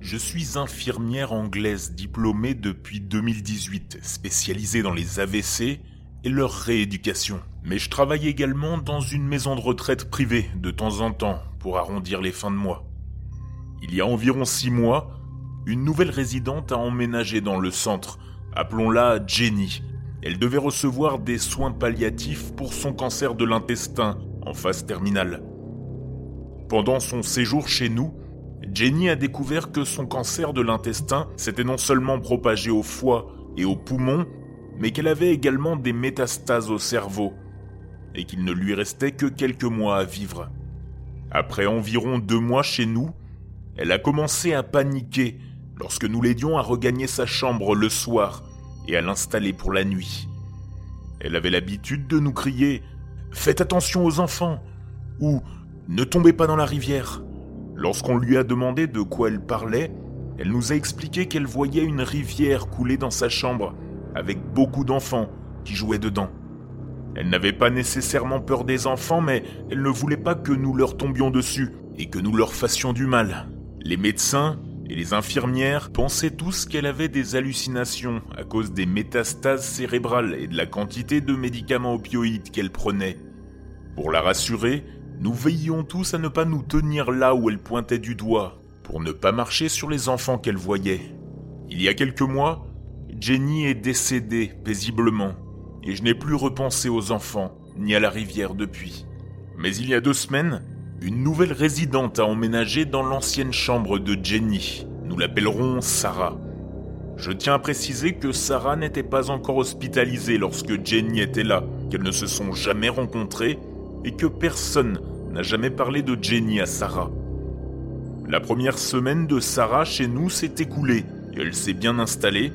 Je suis infirmière anglaise diplômée depuis 2018, spécialisée dans les AVC et leur rééducation. Mais je travaille également dans une maison de retraite privée de temps en temps pour arrondir les fins de mois. Il y a environ six mois, une nouvelle résidente a emménagé dans le centre. Appelons-la Jenny. Elle devait recevoir des soins palliatifs pour son cancer de l'intestin en phase terminale. Pendant son séjour chez nous, Jenny a découvert que son cancer de l'intestin s'était non seulement propagé au foie et aux poumons, mais qu'elle avait également des métastases au cerveau, et qu'il ne lui restait que quelques mois à vivre. Après environ deux mois chez nous, elle a commencé à paniquer lorsque nous l'aidions à regagner sa chambre le soir et à l'installer pour la nuit. Elle avait l'habitude de nous crier ⁇ Faites attention aux enfants !⁇ ou ⁇ Ne tombez pas dans la rivière !⁇ Lorsqu'on lui a demandé de quoi elle parlait, elle nous a expliqué qu'elle voyait une rivière couler dans sa chambre avec beaucoup d'enfants qui jouaient dedans. Elle n'avait pas nécessairement peur des enfants, mais elle ne voulait pas que nous leur tombions dessus et que nous leur fassions du mal. Les médecins et les infirmières pensaient tous qu'elle avait des hallucinations à cause des métastases cérébrales et de la quantité de médicaments opioïdes qu'elle prenait. Pour la rassurer, nous veillions tous à ne pas nous tenir là où elle pointait du doigt, pour ne pas marcher sur les enfants qu'elle voyait. Il y a quelques mois, Jenny est décédée paisiblement, et je n'ai plus repensé aux enfants, ni à la rivière depuis. Mais il y a deux semaines, une nouvelle résidente a emménagé dans l'ancienne chambre de Jenny. Nous l'appellerons Sarah. Je tiens à préciser que Sarah n'était pas encore hospitalisée lorsque Jenny était là, qu'elles ne se sont jamais rencontrées et que personne n'a jamais parlé de Jenny à Sarah. La première semaine de Sarah chez nous s'est écoulée et elle s'est bien installée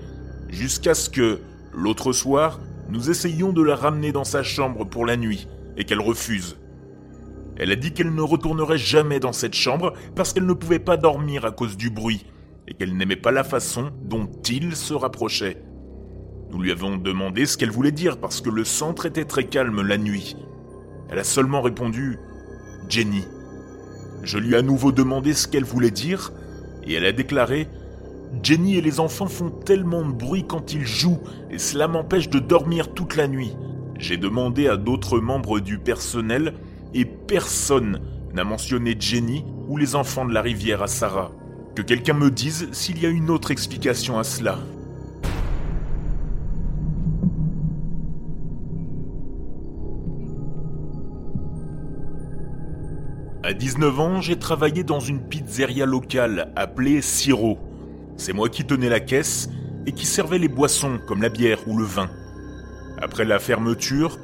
jusqu'à ce que, l'autre soir, nous essayions de la ramener dans sa chambre pour la nuit, et qu'elle refuse. Elle a dit qu'elle ne retournerait jamais dans cette chambre parce qu'elle ne pouvait pas dormir à cause du bruit, et qu'elle n'aimait pas la façon dont il se rapprochait. Nous lui avons demandé ce qu'elle voulait dire parce que le centre était très calme la nuit. Elle a seulement répondu Jenny. Je lui ai à nouveau demandé ce qu'elle voulait dire, et elle a déclaré Jenny et les enfants font tellement de bruit quand ils jouent et cela m'empêche de dormir toute la nuit. J'ai demandé à d'autres membres du personnel et personne n'a mentionné Jenny ou les enfants de la rivière à Sarah. Que quelqu'un me dise s'il y a une autre explication à cela. À 19 ans, j'ai travaillé dans une pizzeria locale appelée Siro. C'est moi qui tenais la caisse et qui servais les boissons comme la bière ou le vin. Après la fermeture,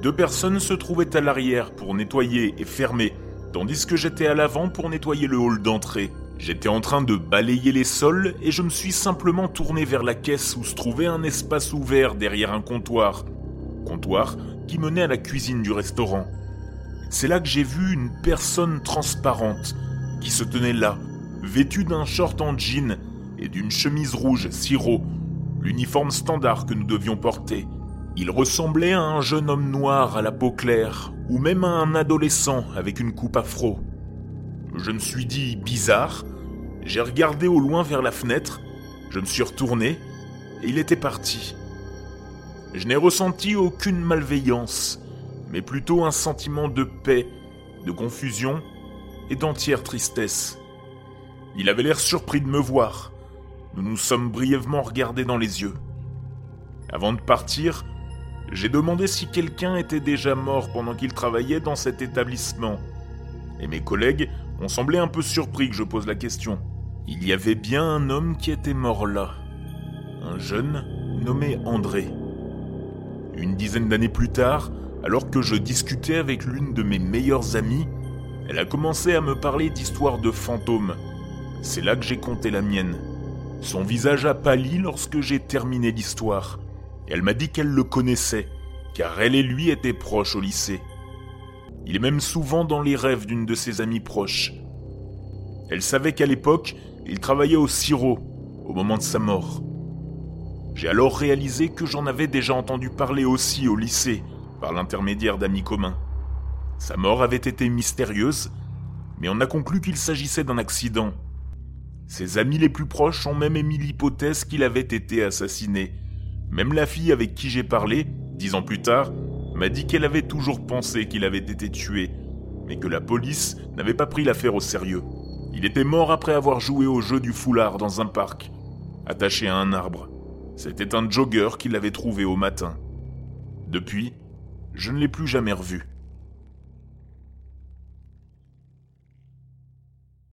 deux personnes se trouvaient à l'arrière pour nettoyer et fermer, tandis que j'étais à l'avant pour nettoyer le hall d'entrée. J'étais en train de balayer les sols et je me suis simplement tourné vers la caisse où se trouvait un espace ouvert derrière un comptoir. Comptoir qui menait à la cuisine du restaurant. C'est là que j'ai vu une personne transparente qui se tenait là, vêtue d'un short en jean et d'une chemise rouge sirop, l'uniforme standard que nous devions porter. Il ressemblait à un jeune homme noir à la peau claire, ou même à un adolescent avec une coupe afro. Je me suis dit bizarre, j'ai regardé au loin vers la fenêtre, je me suis retourné, et il était parti. Je n'ai ressenti aucune malveillance, mais plutôt un sentiment de paix, de confusion et d'entière tristesse. Il avait l'air surpris de me voir, nous nous sommes brièvement regardés dans les yeux. Avant de partir, j'ai demandé si quelqu'un était déjà mort pendant qu'il travaillait dans cet établissement. Et mes collègues ont semblé un peu surpris que je pose la question. Il y avait bien un homme qui était mort là. Un jeune nommé André. Une dizaine d'années plus tard, alors que je discutais avec l'une de mes meilleures amies, elle a commencé à me parler d'histoires de fantômes. C'est là que j'ai compté la mienne. Son visage a pâli lorsque j'ai terminé l'histoire. Elle m'a dit qu'elle le connaissait, car elle et lui étaient proches au lycée. Il est même souvent dans les rêves d'une de ses amies proches. Elle savait qu'à l'époque, il travaillait au sirop, au moment de sa mort. J'ai alors réalisé que j'en avais déjà entendu parler aussi au lycée, par l'intermédiaire d'amis communs. Sa mort avait été mystérieuse, mais on a conclu qu'il s'agissait d'un accident Ses amis les plus proches ont même émis l'hypothèse qu'il avait été assassiné. Même la fille avec qui j'ai parlé, dix ans plus tard, m'a dit qu'elle avait toujours pensé qu'il avait été tué, mais que la police n'avait pas pris l'affaire au sérieux. Il était mort après avoir joué au jeu du foulard dans un parc, attaché à un arbre. C'était un jogger qui l'avait trouvé au matin. Depuis, je ne l'ai plus jamais revu.